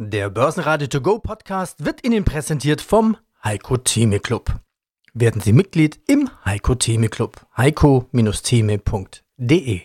Der Börsenradio To Go Podcast wird Ihnen präsentiert vom Heiko Theme Club. Werden Sie Mitglied im Heiko Theme Club. heiko-theme.de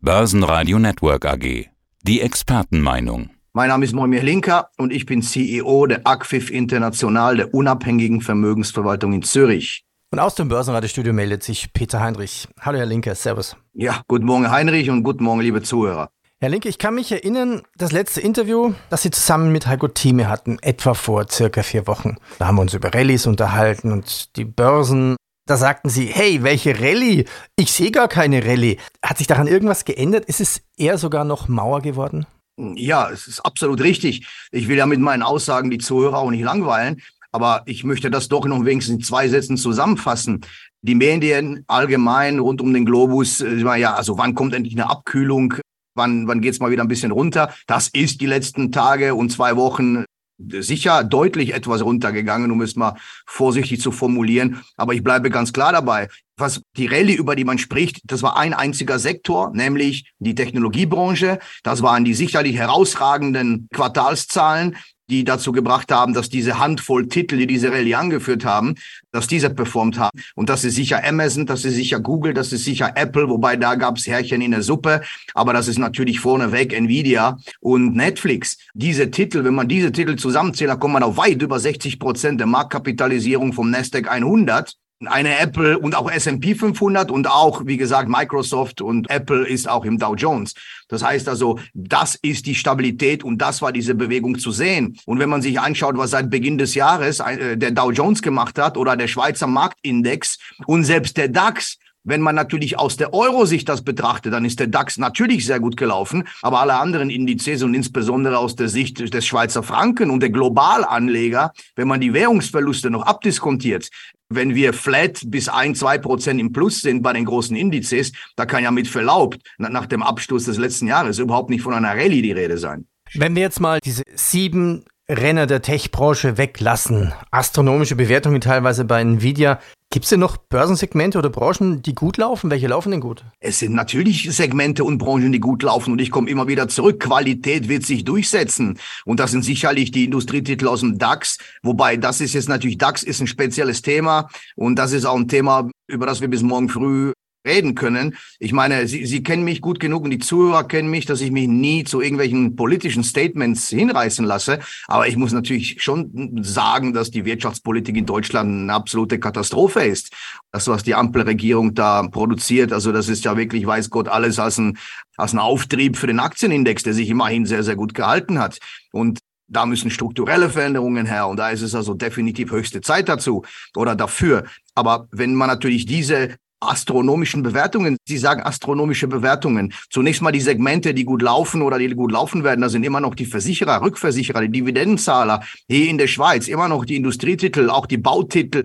Börsenradio Network AG. Die Expertenmeinung. Mein Name ist Moimir Linker und ich bin CEO der ACFIF International, der unabhängigen Vermögensverwaltung in Zürich. Und aus dem Börsenradiostudio meldet sich Peter Heinrich. Hallo Herr Linker, Servus. Ja, guten Morgen Heinrich und guten Morgen liebe Zuhörer. Herr Linke, ich kann mich erinnern, das letzte Interview, das Sie zusammen mit Heiko Thieme hatten, etwa vor circa vier Wochen. Da haben wir uns über Rallyes unterhalten und die Börsen. Da sagten Sie, hey, welche Rallye? Ich sehe gar keine Rallye. Hat sich daran irgendwas geändert? Ist es eher sogar noch Mauer geworden? Ja, es ist absolut richtig. Ich will ja mit meinen Aussagen die Zuhörer auch nicht langweilen, aber ich möchte das doch noch wenigstens in zwei Sätzen zusammenfassen. Die Medien allgemein rund um den Globus, äh, ja, also wann kommt endlich eine Abkühlung? Wann, wann geht's mal wieder ein bisschen runter? Das ist die letzten Tage und zwei Wochen sicher deutlich etwas runtergegangen, um es mal vorsichtig zu formulieren. Aber ich bleibe ganz klar dabei. Was die Rallye, über die man spricht, das war ein einziger Sektor, nämlich die Technologiebranche. Das waren die sicherlich herausragenden Quartalszahlen die dazu gebracht haben, dass diese Handvoll Titel, die diese Rallye angeführt haben, dass diese performt haben. Und das ist sicher Amazon, das ist sicher Google, das ist sicher Apple, wobei da gab es Härchen in der Suppe. Aber das ist natürlich vorneweg Nvidia und Netflix. Diese Titel, wenn man diese Titel zusammenzählt, dann kommt man auf weit über 60 Prozent der Marktkapitalisierung vom Nasdaq 100 eine Apple und auch S&P 500 und auch, wie gesagt, Microsoft und Apple ist auch im Dow Jones. Das heißt also, das ist die Stabilität und das war diese Bewegung zu sehen. Und wenn man sich anschaut, was seit Beginn des Jahres äh, der Dow Jones gemacht hat oder der Schweizer Marktindex und selbst der DAX, wenn man natürlich aus der Euro-Sicht das betrachtet, dann ist der DAX natürlich sehr gut gelaufen, aber alle anderen Indizes und insbesondere aus der Sicht des Schweizer Franken und der Globalanleger, wenn man die Währungsverluste noch abdiskontiert, wenn wir flat bis ein, zwei Prozent im Plus sind bei den großen Indizes, da kann ja mit Verlaub nach dem Absturz des letzten Jahres überhaupt nicht von einer Rallye die Rede sein. Wenn wir jetzt mal diese sieben Renner der Tech-Branche weglassen, astronomische Bewertungen teilweise bei Nvidia, Gibt es denn noch Börsensegmente oder Branchen, die gut laufen? Welche laufen denn gut? Es sind natürlich Segmente und Branchen, die gut laufen. Und ich komme immer wieder zurück. Qualität wird sich durchsetzen. Und das sind sicherlich die Industrietitel aus dem DAX. Wobei das ist jetzt natürlich, DAX ist ein spezielles Thema. Und das ist auch ein Thema, über das wir bis morgen früh reden können. Ich meine, Sie, Sie kennen mich gut genug und die Zuhörer kennen mich, dass ich mich nie zu irgendwelchen politischen Statements hinreißen lasse. Aber ich muss natürlich schon sagen, dass die Wirtschaftspolitik in Deutschland eine absolute Katastrophe ist. Das, was die Ampelregierung da produziert, also das ist ja wirklich, weiß Gott, alles als ein, als ein Auftrieb für den Aktienindex, der sich immerhin sehr, sehr gut gehalten hat. Und da müssen strukturelle Veränderungen her und da ist es also definitiv höchste Zeit dazu oder dafür. Aber wenn man natürlich diese astronomischen Bewertungen. Sie sagen astronomische Bewertungen. Zunächst mal die Segmente, die gut laufen oder die gut laufen werden. Da sind immer noch die Versicherer, Rückversicherer, die Dividendenzahler. Hier in der Schweiz immer noch die Industrietitel, auch die Bautitel.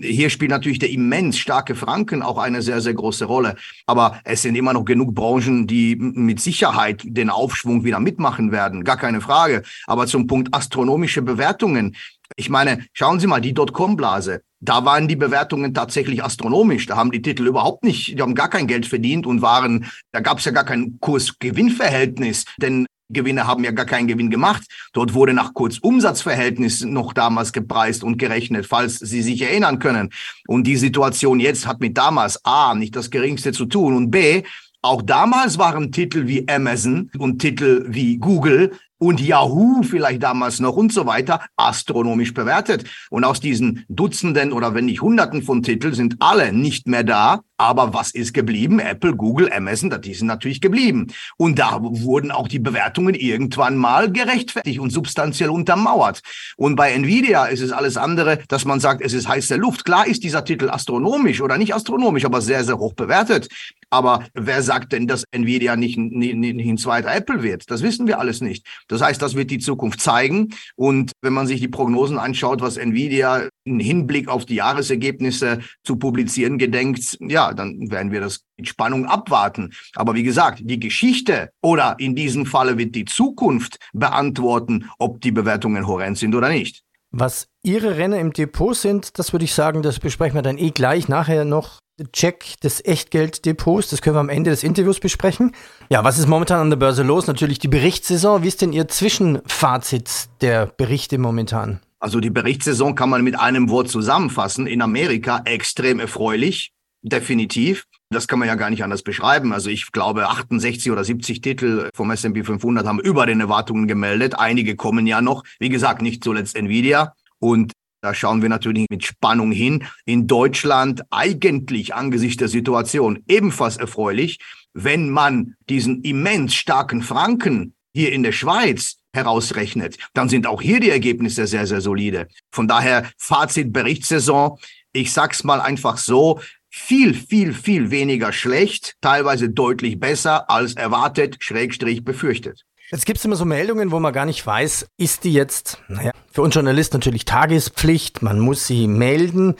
Hier spielt natürlich der immens starke Franken auch eine sehr, sehr große Rolle. Aber es sind immer noch genug Branchen, die mit Sicherheit den Aufschwung wieder mitmachen werden. Gar keine Frage. Aber zum Punkt astronomische Bewertungen. Ich meine, schauen Sie mal, die Dotcom-Blase da waren die Bewertungen tatsächlich astronomisch. Da haben die Titel überhaupt nicht, die haben gar kein Geld verdient und waren, da gab es ja gar kein Kurs-Gewinn-Verhältnis, denn Gewinne haben ja gar keinen Gewinn gemacht. Dort wurde nach Kurzumsatzverhältnis noch damals gepreist und gerechnet, falls Sie sich erinnern können. Und die Situation jetzt hat mit damals A nicht das geringste zu tun und B, auch damals waren Titel wie Amazon und Titel wie Google und Yahoo vielleicht damals noch und so weiter astronomisch bewertet. Und aus diesen Dutzenden oder wenn nicht Hunderten von Titeln sind alle nicht mehr da. Aber was ist geblieben? Apple, Google, Amazon, die sind natürlich geblieben. Und da wurden auch die Bewertungen irgendwann mal gerechtfertigt und substanziell untermauert. Und bei Nvidia ist es alles andere, dass man sagt, es ist heiße Luft. Klar ist dieser Titel astronomisch oder nicht astronomisch, aber sehr, sehr hoch bewertet. Aber wer sagt denn, dass Nvidia nicht, nicht, nicht ein zweiter Apple wird? Das wissen wir alles nicht. Das heißt, das wird die Zukunft zeigen. Und wenn man sich die Prognosen anschaut, was Nvidia im Hinblick auf die Jahresergebnisse zu publizieren gedenkt, ja, dann werden wir das mit Spannung abwarten. Aber wie gesagt, die Geschichte oder in diesem Falle wird die Zukunft beantworten, ob die Bewertungen horrend sind oder nicht. Was Ihre Renner im Depot sind, das würde ich sagen, das besprechen wir dann eh gleich nachher noch Check des Echtgelddepots. Das können wir am Ende des Interviews besprechen. Ja, was ist momentan an der Börse los? Natürlich die Berichtssaison. Wie ist denn Ihr Zwischenfazit der Berichte momentan? Also die Berichtssaison kann man mit einem Wort zusammenfassen. In Amerika extrem erfreulich, definitiv. Das kann man ja gar nicht anders beschreiben. Also ich glaube, 68 oder 70 Titel vom S&P 500 haben über den Erwartungen gemeldet. Einige kommen ja noch. Wie gesagt, nicht zuletzt Nvidia. Und da schauen wir natürlich mit Spannung hin. In Deutschland eigentlich angesichts der Situation ebenfalls erfreulich, wenn man diesen immens starken Franken hier in der Schweiz herausrechnet, dann sind auch hier die Ergebnisse sehr, sehr solide. Von daher Fazit Berichtssaison. Ich sag's mal einfach so. Viel, viel, viel weniger schlecht, teilweise deutlich besser als erwartet, schrägstrich befürchtet. Jetzt gibt es immer so Meldungen, wo man gar nicht weiß, ist die jetzt, naja, für uns Journalisten natürlich Tagespflicht, man muss sie melden,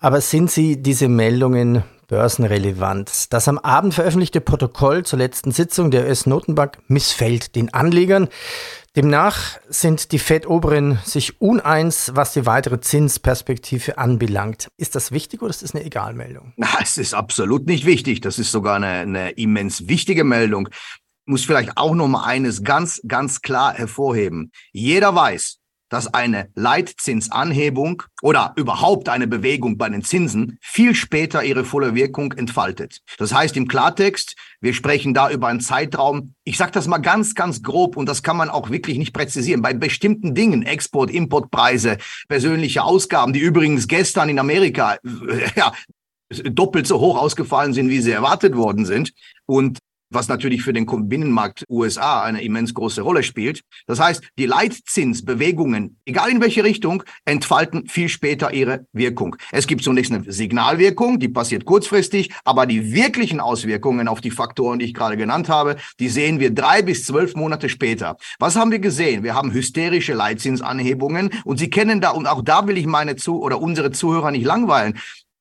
aber sind sie diese Meldungen börsenrelevant? Das am Abend veröffentlichte Protokoll zur letzten Sitzung der US-Notenbank missfällt den Anlegern. Demnach sind die Fed-Oberen sich uneins, was die weitere Zinsperspektive anbelangt. Ist das wichtig oder ist das eine Egalmeldung? Na, es ist absolut nicht wichtig. Das ist sogar eine, eine immens wichtige Meldung muss vielleicht auch noch mal eines ganz, ganz klar hervorheben. Jeder weiß, dass eine Leitzinsanhebung oder überhaupt eine Bewegung bei den Zinsen viel später ihre volle Wirkung entfaltet. Das heißt im Klartext, wir sprechen da über einen Zeitraum, ich sage das mal ganz, ganz grob und das kann man auch wirklich nicht präzisieren. Bei bestimmten Dingen, Export, Importpreise, persönliche Ausgaben, die übrigens gestern in Amerika ja, doppelt so hoch ausgefallen sind, wie sie erwartet worden sind. Und was natürlich für den Binnenmarkt USA eine immens große Rolle spielt. Das heißt, die Leitzinsbewegungen, egal in welche Richtung, entfalten viel später ihre Wirkung. Es gibt zunächst eine Signalwirkung, die passiert kurzfristig, aber die wirklichen Auswirkungen auf die Faktoren, die ich gerade genannt habe, die sehen wir drei bis zwölf Monate später. Was haben wir gesehen? Wir haben hysterische Leitzinsanhebungen und Sie kennen da, und auch da will ich meine zu oder unsere Zuhörer nicht langweilen.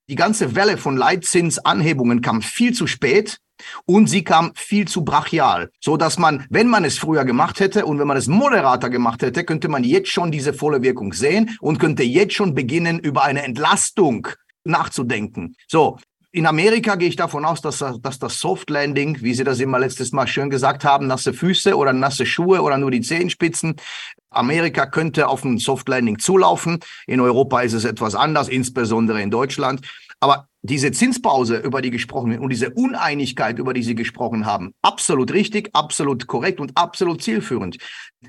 Die ganze Welle von Leitzinsanhebungen kam viel zu spät und sie kam viel zu brachial, so dass man, wenn man es früher gemacht hätte und wenn man es moderater gemacht hätte, könnte man jetzt schon diese volle Wirkung sehen und könnte jetzt schon beginnen, über eine Entlastung nachzudenken. So. In Amerika gehe ich davon aus, dass, dass das Soft Landing, wie Sie das immer letztes Mal schön gesagt haben, nasse Füße oder nasse Schuhe oder nur die Zehenspitzen, Amerika könnte auf ein Soft Landing zulaufen. In Europa ist es etwas anders, insbesondere in Deutschland. Aber diese Zinspause, über die gesprochen wird, und diese Uneinigkeit, über die Sie gesprochen haben, absolut richtig, absolut korrekt und absolut zielführend.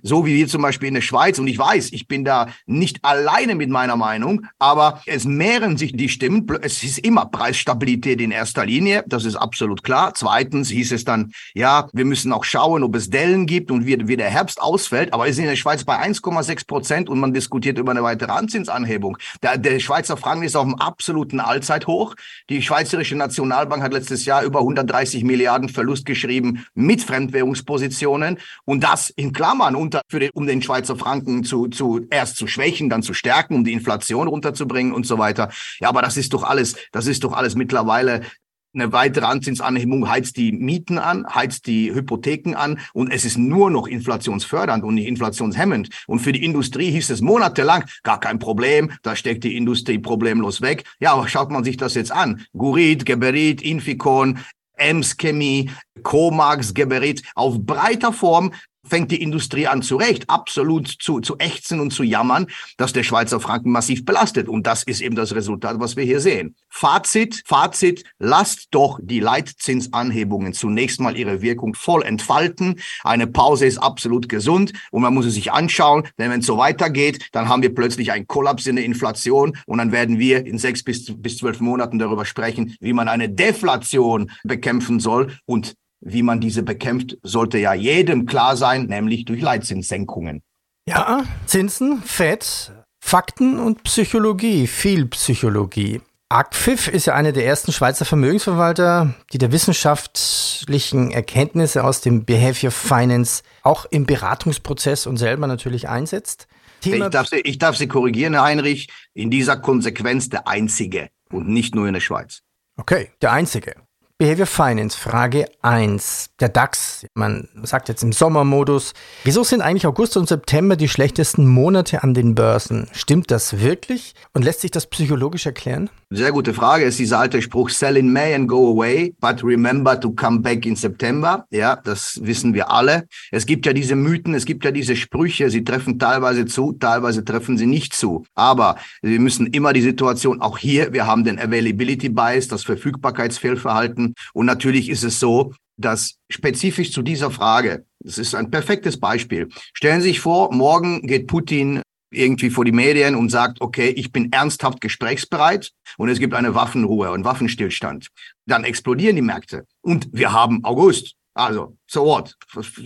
So wie wir zum Beispiel in der Schweiz, und ich weiß, ich bin da nicht alleine mit meiner Meinung, aber es mehren sich die Stimmen. Es ist immer Preisstabilität in erster Linie, das ist absolut klar. Zweitens hieß es dann, ja, wir müssen auch schauen, ob es Dellen gibt und wie, wie der Herbst ausfällt. Aber es ist in der Schweiz bei 1,6 Prozent und man diskutiert über eine weitere Anzinsanhebung. Der, der Schweizer Franken ist auf einem absoluten Allzeithoch. Die Schweizerische Nationalbank hat letztes Jahr über 130 Milliarden Verlust geschrieben mit Fremdwährungspositionen und das in Klammern unter, für den, um den Schweizer Franken zu, zu erst zu schwächen, dann zu stärken, um die Inflation runterzubringen und so weiter. Ja, aber das ist doch alles, das ist doch alles mittlerweile eine weitere Anzinsanhebung heizt die Mieten an, heizt die Hypotheken an und es ist nur noch inflationsfördernd und nicht inflationshemmend. Und für die Industrie hieß es monatelang, gar kein Problem, da steckt die Industrie problemlos weg. Ja, aber schaut man sich das jetzt an. Gurit, Geberit, Inficon, Ems Chemie, Comax, Geberit, auf breiter Form fängt die Industrie an zu Recht absolut zu, zu ächzen und zu jammern, dass der Schweizer Franken massiv belastet. Und das ist eben das Resultat, was wir hier sehen. Fazit, Fazit, lasst doch die Leitzinsanhebungen zunächst mal ihre Wirkung voll entfalten. Eine Pause ist absolut gesund und man muss es sich anschauen, denn wenn es so weitergeht, dann haben wir plötzlich einen Kollaps in der Inflation und dann werden wir in sechs bis, bis zwölf Monaten darüber sprechen, wie man eine Deflation bekämpfen soll und wie man diese bekämpft, sollte ja jedem klar sein, nämlich durch Leitzinssenkungen. Ja, Zinsen, Fett, Fakten und Psychologie, viel Psychologie. ACFIF ist ja eine der ersten Schweizer Vermögensverwalter, die der wissenschaftlichen Erkenntnisse aus dem Behavior Finance auch im Beratungsprozess und selber natürlich einsetzt. Thema ich, darf Sie, ich darf Sie korrigieren, Herr Heinrich, in dieser Konsequenz der einzige und nicht nur in der Schweiz. Okay, der einzige. Behavior Finance, Frage 1. Der DAX, man sagt jetzt im Sommermodus. Wieso sind eigentlich August und September die schlechtesten Monate an den Börsen? Stimmt das wirklich? Und lässt sich das psychologisch erklären? Sehr gute Frage. Es ist dieser alte Spruch, sell in May and go away, but remember to come back in September. Ja, das wissen wir alle. Es gibt ja diese Mythen, es gibt ja diese Sprüche, sie treffen teilweise zu, teilweise treffen sie nicht zu. Aber wir müssen immer die Situation, auch hier, wir haben den Availability Bias, das Verfügbarkeitsfehlverhalten und natürlich ist es so, dass spezifisch zu dieser Frage, das ist ein perfektes Beispiel. Stellen Sie sich vor, morgen geht Putin irgendwie vor die Medien und sagt, okay, ich bin ernsthaft gesprächsbereit und es gibt eine Waffenruhe und Waffenstillstand. Dann explodieren die Märkte. Und wir haben August. Also, so what?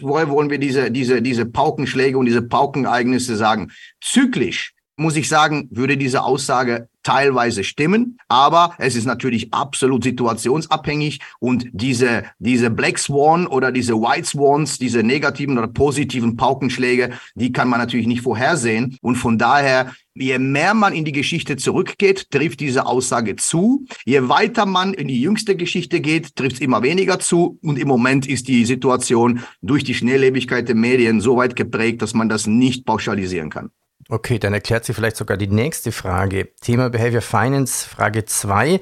Woher wollen wir diese, diese, diese Paukenschläge und diese Paukeneignisse sagen? Zyklisch muss ich sagen, würde diese Aussage teilweise stimmen, aber es ist natürlich absolut situationsabhängig und diese, diese Black Swan oder diese White Swans, diese negativen oder positiven Paukenschläge, die kann man natürlich nicht vorhersehen und von daher Je mehr man in die Geschichte zurückgeht, trifft diese Aussage zu. Je weiter man in die jüngste Geschichte geht, trifft es immer weniger zu. Und im Moment ist die Situation durch die Schnelllebigkeit der Medien so weit geprägt, dass man das nicht pauschalisieren kann. Okay, dann erklärt sie vielleicht sogar die nächste Frage. Thema Behavior Finance, Frage 2.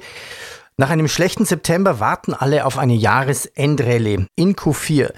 Nach einem schlechten September warten alle auf eine Jahresendrallye in Q4.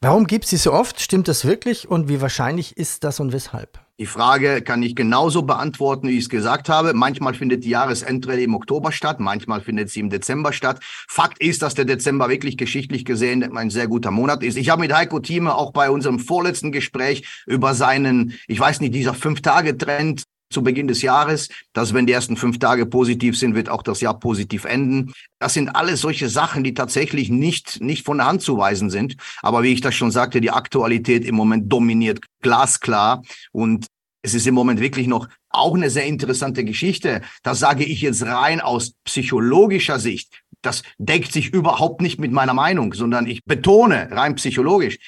Warum gibt sie so oft? Stimmt das wirklich? Und wie wahrscheinlich ist das und weshalb? Die Frage kann ich genauso beantworten, wie ich es gesagt habe. Manchmal findet die Jahresendrallye im Oktober statt, manchmal findet sie im Dezember statt. Fakt ist, dass der Dezember wirklich geschichtlich gesehen ein sehr guter Monat ist. Ich habe mit Heiko Thieme auch bei unserem vorletzten Gespräch über seinen, ich weiß nicht, dieser Fünf-Tage-Trend zu Beginn des Jahres, dass wenn die ersten fünf Tage positiv sind, wird auch das Jahr positiv enden. Das sind alles solche Sachen, die tatsächlich nicht, nicht von der Hand zu weisen sind. Aber wie ich das schon sagte, die Aktualität im Moment dominiert glasklar und es ist im Moment wirklich noch auch eine sehr interessante Geschichte. Das sage ich jetzt rein aus psychologischer Sicht. Das deckt sich überhaupt nicht mit meiner Meinung, sondern ich betone rein psychologisch.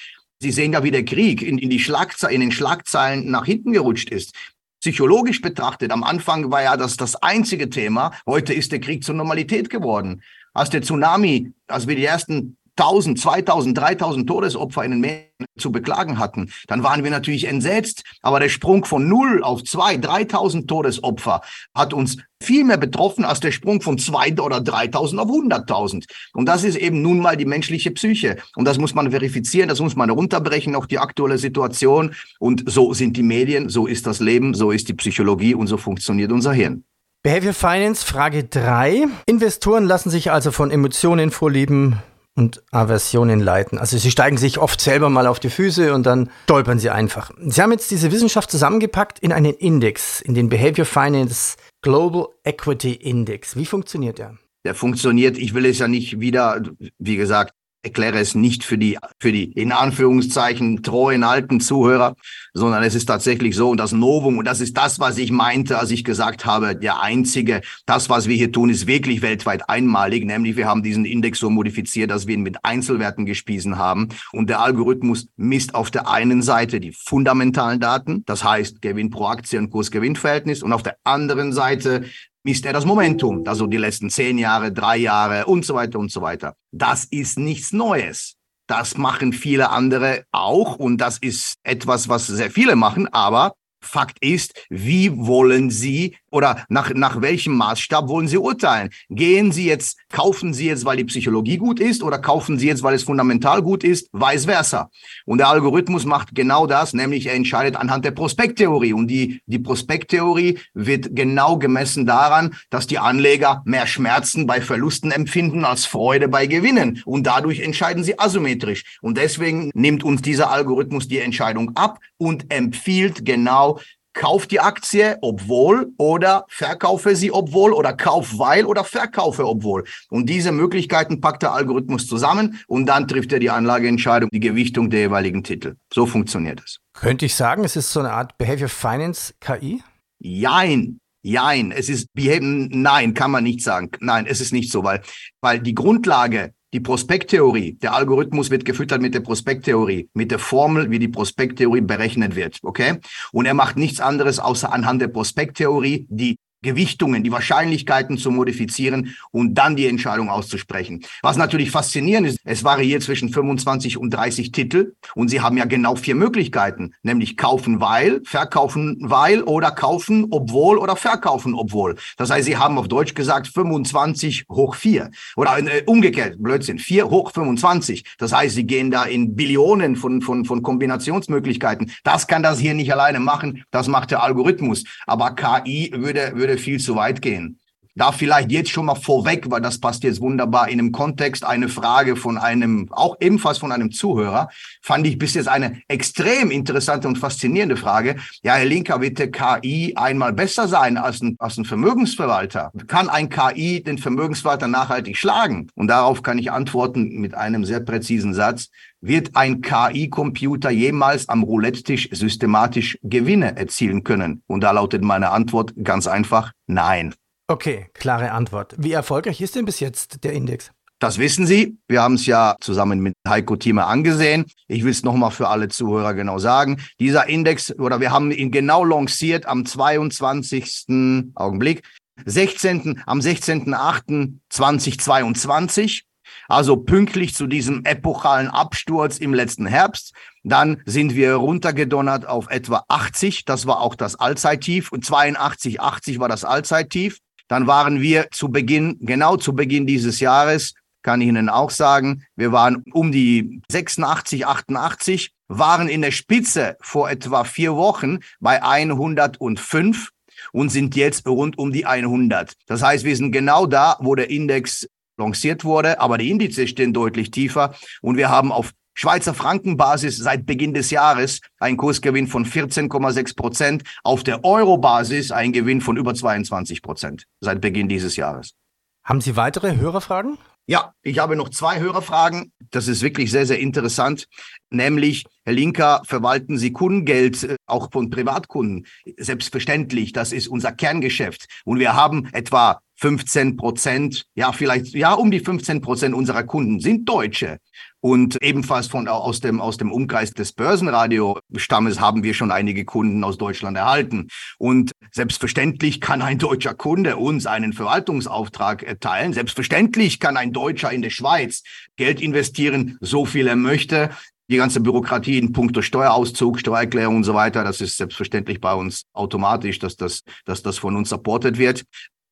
Sie sehen ja, wie der Krieg in, in, die Schlagzeilen, in den Schlagzeilen nach hinten gerutscht ist psychologisch betrachtet, am Anfang war ja das das einzige Thema. Heute ist der Krieg zur Normalität geworden. Als der Tsunami, als wir die ersten 1000, 2000, 3000 Todesopfer in den Meeren zu beklagen hatten, dann waren wir natürlich entsetzt. Aber der Sprung von 0 auf 2, 3000 Todesopfer hat uns viel mehr betroffen als der Sprung von 2 oder 3000 auf 100.000. Und das ist eben nun mal die menschliche Psyche. Und das muss man verifizieren, das muss man runterbrechen auf die aktuelle Situation. Und so sind die Medien, so ist das Leben, so ist die Psychologie und so funktioniert unser Hirn. Behavior Finance, Frage 3. Investoren lassen sich also von Emotionen vorlieben und Aversionen leiten. Also sie steigen sich oft selber mal auf die Füße und dann stolpern sie einfach. Sie haben jetzt diese Wissenschaft zusammengepackt in einen Index, in den Behavior Finance Global Equity Index. Wie funktioniert der? Der funktioniert, ich will es ja nicht wieder, wie gesagt, erkläre es nicht für die, für die in Anführungszeichen treuen alten Zuhörer, sondern es ist tatsächlich so und das Novum und das ist das, was ich meinte, als ich gesagt habe, der einzige, das, was wir hier tun, ist wirklich weltweit einmalig, nämlich wir haben diesen Index so modifiziert, dass wir ihn mit Einzelwerten gespiesen haben und der Algorithmus misst auf der einen Seite die fundamentalen Daten, das heißt Gewinn pro Aktie und Kurs-Gewinn-Verhältnis und auf der anderen Seite misst er das Momentum, also die letzten zehn Jahre, drei Jahre und so weiter und so weiter. Das ist nichts Neues. Das machen viele andere auch und das ist etwas, was sehr viele machen, aber Fakt ist, wie wollen Sie oder nach, nach welchem Maßstab wollen Sie urteilen? Gehen Sie jetzt, kaufen Sie jetzt, weil die Psychologie gut ist oder kaufen Sie jetzt, weil es fundamental gut ist? Vice versa. Und der Algorithmus macht genau das, nämlich er entscheidet anhand der Prospekttheorie. Und die, die Prospekttheorie wird genau gemessen daran, dass die Anleger mehr Schmerzen bei Verlusten empfinden als Freude bei Gewinnen. Und dadurch entscheiden sie asymmetrisch. Und deswegen nimmt uns dieser Algorithmus die Entscheidung ab und empfiehlt genau kauf die Aktie, obwohl oder verkaufe sie, obwohl oder kauf weil oder verkaufe, obwohl. Und diese Möglichkeiten packt der Algorithmus zusammen und dann trifft er die Anlageentscheidung, die Gewichtung der jeweiligen Titel. So funktioniert es. Könnte ich sagen, es ist so eine Art Behavior Finance KI? Jein. Jein, es ist Behavior, nein, kann man nicht sagen. Nein, es ist nicht so, weil, weil die Grundlage die Prospekttheorie, der Algorithmus wird gefüttert mit der Prospekttheorie, mit der Formel, wie die Prospekttheorie berechnet wird, okay? Und er macht nichts anderes, außer anhand der Prospekttheorie die Gewichtungen, die Wahrscheinlichkeiten zu modifizieren und dann die Entscheidung auszusprechen. Was natürlich faszinierend ist, es variiert zwischen 25 und 30 Titel und Sie haben ja genau vier Möglichkeiten, nämlich kaufen weil, verkaufen weil oder kaufen obwohl oder verkaufen obwohl. Das heißt, Sie haben auf Deutsch gesagt 25 hoch 4 oder äh, umgekehrt, Blödsinn, 4 hoch 25. Das heißt, Sie gehen da in Billionen von, von, von Kombinationsmöglichkeiten. Das kann das hier nicht alleine machen, das macht der Algorithmus. Aber KI würde, würde würde viel zu weit gehen. Da vielleicht jetzt schon mal vorweg, weil das passt jetzt wunderbar in einem Kontext, eine Frage von einem, auch ebenfalls von einem Zuhörer, fand ich bis jetzt eine extrem interessante und faszinierende Frage. Ja, Herr Linker, wird der KI einmal besser sein als ein, als ein Vermögensverwalter? Kann ein KI den Vermögensverwalter nachhaltig schlagen? Und darauf kann ich antworten mit einem sehr präzisen Satz. Wird ein KI-Computer jemals am Roulette-Tisch systematisch Gewinne erzielen können? Und da lautet meine Antwort ganz einfach, nein. Okay, klare Antwort. Wie erfolgreich ist denn bis jetzt der Index? Das wissen Sie. Wir haben es ja zusammen mit Heiko Thieme angesehen. Ich will es nochmal für alle Zuhörer genau sagen. Dieser Index, oder wir haben ihn genau lanciert am 22. Augenblick, 16. am 16.08.2022. Also pünktlich zu diesem epochalen Absturz im letzten Herbst. Dann sind wir runtergedonnert auf etwa 80. Das war auch das Allzeittief. Und 82, 80 war das Allzeittief. Dann waren wir zu Beginn, genau zu Beginn dieses Jahres, kann ich Ihnen auch sagen, wir waren um die 86, 88, waren in der Spitze vor etwa vier Wochen bei 105 und sind jetzt rund um die 100. Das heißt, wir sind genau da, wo der Index lanciert wurde, aber die Indizes stehen deutlich tiefer und wir haben auf Schweizer Frankenbasis seit Beginn des Jahres ein Kursgewinn von 14,6 Prozent, auf der Euro-Basis ein Gewinn von über 22 Prozent seit Beginn dieses Jahres. Haben Sie weitere Hörerfragen? Ja, ich habe noch zwei Hörerfragen. Das ist wirklich sehr, sehr interessant. Nämlich, Herr Linker, verwalten Sie Kundengeld äh, auch von Privatkunden? Selbstverständlich, das ist unser Kerngeschäft. Und wir haben etwa 15 Prozent, ja, vielleicht, ja, um die 15 Prozent unserer Kunden sind Deutsche. Und ebenfalls von aus dem aus dem Umkreis des Börsenradio-Stammes haben wir schon einige Kunden aus Deutschland erhalten. Und selbstverständlich kann ein deutscher Kunde uns einen Verwaltungsauftrag erteilen. Selbstverständlich kann ein Deutscher in der Schweiz Geld investieren, so viel er möchte. Die ganze Bürokratie in puncto Steuerauszug, Steuererklärung und so weiter, das ist selbstverständlich bei uns automatisch, dass das, dass das von uns supportet wird.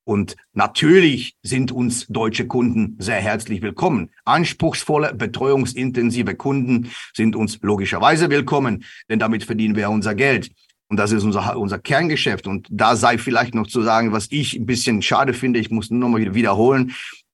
Und natürlich sind uns deutsche Kunden sehr herzlich willkommen. Anspruchsvolle, betreuungsintensive Kunden sind uns logischerweise willkommen, denn damit verdienen wir unser Geld. Und das ist unser, unser Kerngeschäft. Und da sei vielleicht noch zu sagen, was ich ein bisschen schade finde, ich muss nur noch mal wiederholen.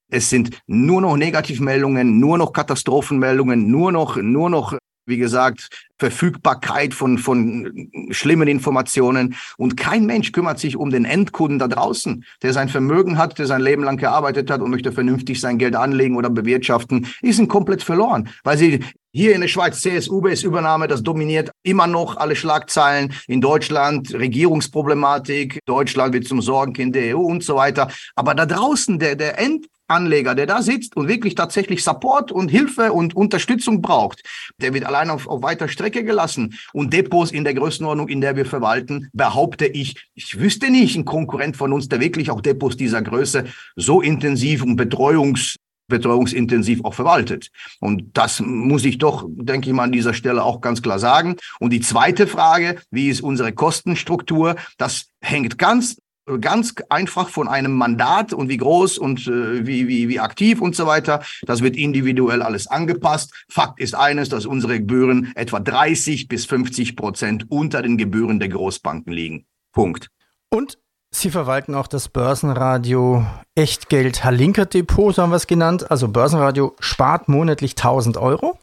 Es sind nur noch Negativmeldungen, nur noch Katastrophenmeldungen, nur noch, nur noch wie gesagt, Verfügbarkeit von, von schlimmen Informationen. Und kein Mensch kümmert sich um den Endkunden da draußen, der sein Vermögen hat, der sein Leben lang gearbeitet hat und möchte vernünftig sein Geld anlegen oder bewirtschaften, ist ihn komplett verloren, weil sie hier in der Schweiz CSU-Übernahme, das dominiert immer noch alle Schlagzeilen. In Deutschland Regierungsproblematik, Deutschland wird zum Sorgenkind der EU und so weiter. Aber da draußen, der, der End, Anleger, der da sitzt und wirklich tatsächlich Support und Hilfe und Unterstützung braucht, der wird allein auf, auf weiter Strecke gelassen. Und Depots in der Größenordnung, in der wir verwalten, behaupte ich, ich wüsste nicht ein Konkurrent von uns, der wirklich auch Depots dieser Größe so intensiv und Betreuungs betreuungsintensiv auch verwaltet. Und das muss ich doch, denke ich mal, an dieser Stelle auch ganz klar sagen. Und die zweite Frage, wie ist unsere Kostenstruktur? Das hängt ganz ganz einfach von einem Mandat und wie groß und äh, wie, wie, wie aktiv und so weiter. Das wird individuell alles angepasst. Fakt ist eines, dass unsere Gebühren etwa 30 bis 50 Prozent unter den Gebühren der Großbanken liegen. Punkt. Und Sie verwalten auch das Börsenradio Echtgeld Halinker Depot, so haben wir es genannt. Also Börsenradio spart monatlich 1000 Euro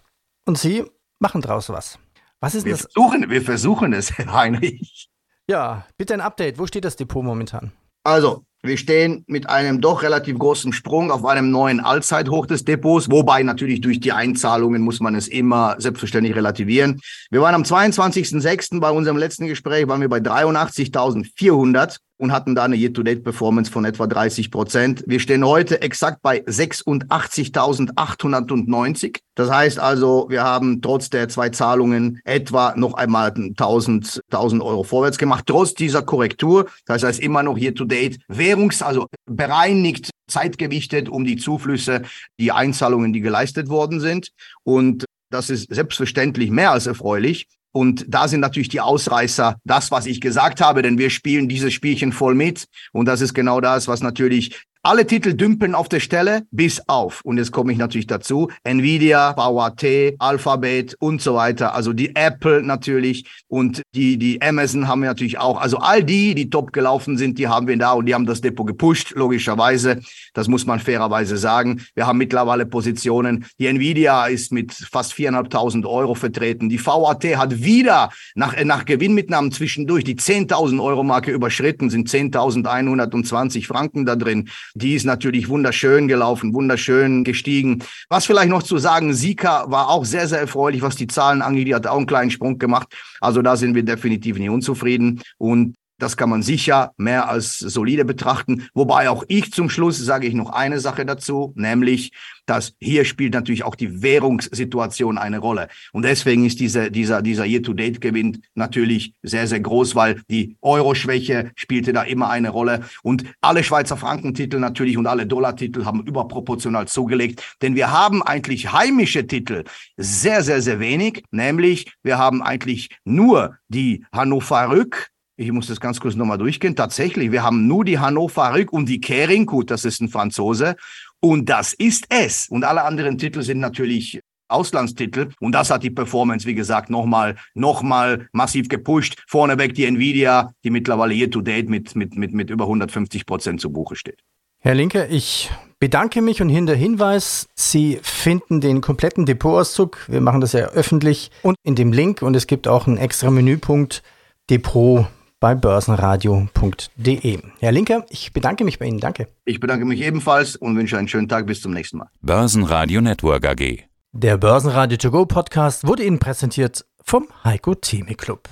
und Sie machen draus was. Was ist wir das? Versuchen, wir versuchen es, Herr Heinrich. Ja, bitte ein Update. Wo steht das Depot momentan? Also, wir stehen mit einem doch relativ großen Sprung auf einem neuen Allzeithoch des Depots, wobei natürlich durch die Einzahlungen muss man es immer selbstverständlich relativieren. Wir waren am 22.06. bei unserem letzten Gespräch, waren wir bei 83.400 und hatten da eine Year-to-Date-Performance von etwa 30 Prozent. Wir stehen heute exakt bei 86.890. Das heißt also, wir haben trotz der zwei Zahlungen etwa noch einmal 1000, 1000 Euro vorwärts gemacht, trotz dieser Korrektur. Das heißt immer noch Year-to-Date Währungs-, also bereinigt, zeitgewichtet um die Zuflüsse, die Einzahlungen, die geleistet worden sind. Und das ist selbstverständlich mehr als erfreulich. Und da sind natürlich die Ausreißer das, was ich gesagt habe, denn wir spielen dieses Spielchen voll mit. Und das ist genau das, was natürlich alle Titel dümpeln auf der Stelle, bis auf, und jetzt komme ich natürlich dazu, Nvidia, VAT, Alphabet und so weiter. Also die Apple natürlich und die, die Amazon haben wir natürlich auch. Also all die, die top gelaufen sind, die haben wir da und die haben das Depot gepusht, logischerweise. Das muss man fairerweise sagen. Wir haben mittlerweile Positionen. Die Nvidia ist mit fast 4.500 Euro vertreten. Die VAT hat wieder nach, nach Gewinnmitnahmen zwischendurch die 10.000 Euro Marke überschritten, sind 10.120 Franken da drin. Die ist natürlich wunderschön gelaufen, wunderschön gestiegen. Was vielleicht noch zu sagen, Sika war auch sehr, sehr erfreulich, was die Zahlen angeht. Die hat auch einen kleinen Sprung gemacht. Also da sind wir definitiv nicht unzufrieden. Und das kann man sicher mehr als solide betrachten. Wobei auch ich zum Schluss sage ich noch eine Sache dazu, nämlich, dass hier spielt natürlich auch die Währungssituation eine Rolle. Und deswegen ist diese, dieser, dieser Year-to-Date-Gewinn natürlich sehr, sehr groß, weil die Euro-Schwäche spielte da immer eine Rolle. Und alle Schweizer Frankentitel natürlich und alle Dollar-Titel haben überproportional zugelegt. Denn wir haben eigentlich heimische Titel sehr, sehr, sehr wenig. Nämlich, wir haben eigentlich nur die Hannover Rück, ich muss das ganz kurz nochmal durchgehen. Tatsächlich, wir haben nur die Hannover Rück und die Kering. Gut, das ist ein Franzose. Und das ist es. Und alle anderen Titel sind natürlich Auslandstitel. Und das hat die Performance, wie gesagt, nochmal, nochmal massiv gepusht. Vorneweg die Nvidia, die mittlerweile year to date mit, mit, mit, mit über 150 Prozent zu Buche steht. Herr Linke, ich bedanke mich und hinter Hinweis, Sie finden den kompletten Depotauszug. Wir machen das ja öffentlich und in dem Link und es gibt auch einen extra Menüpunkt Depot bei börsenradio.de. Herr Linker, ich bedanke mich bei Ihnen. Danke. Ich bedanke mich ebenfalls und wünsche einen schönen Tag. Bis zum nächsten Mal. Börsenradio Network AG. Der Börsenradio To Go Podcast wurde Ihnen präsentiert vom Heiko Theme Club.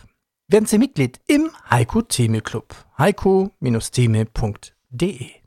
Werden Sie Mitglied im Heiko Theme Club. heiko-theme.de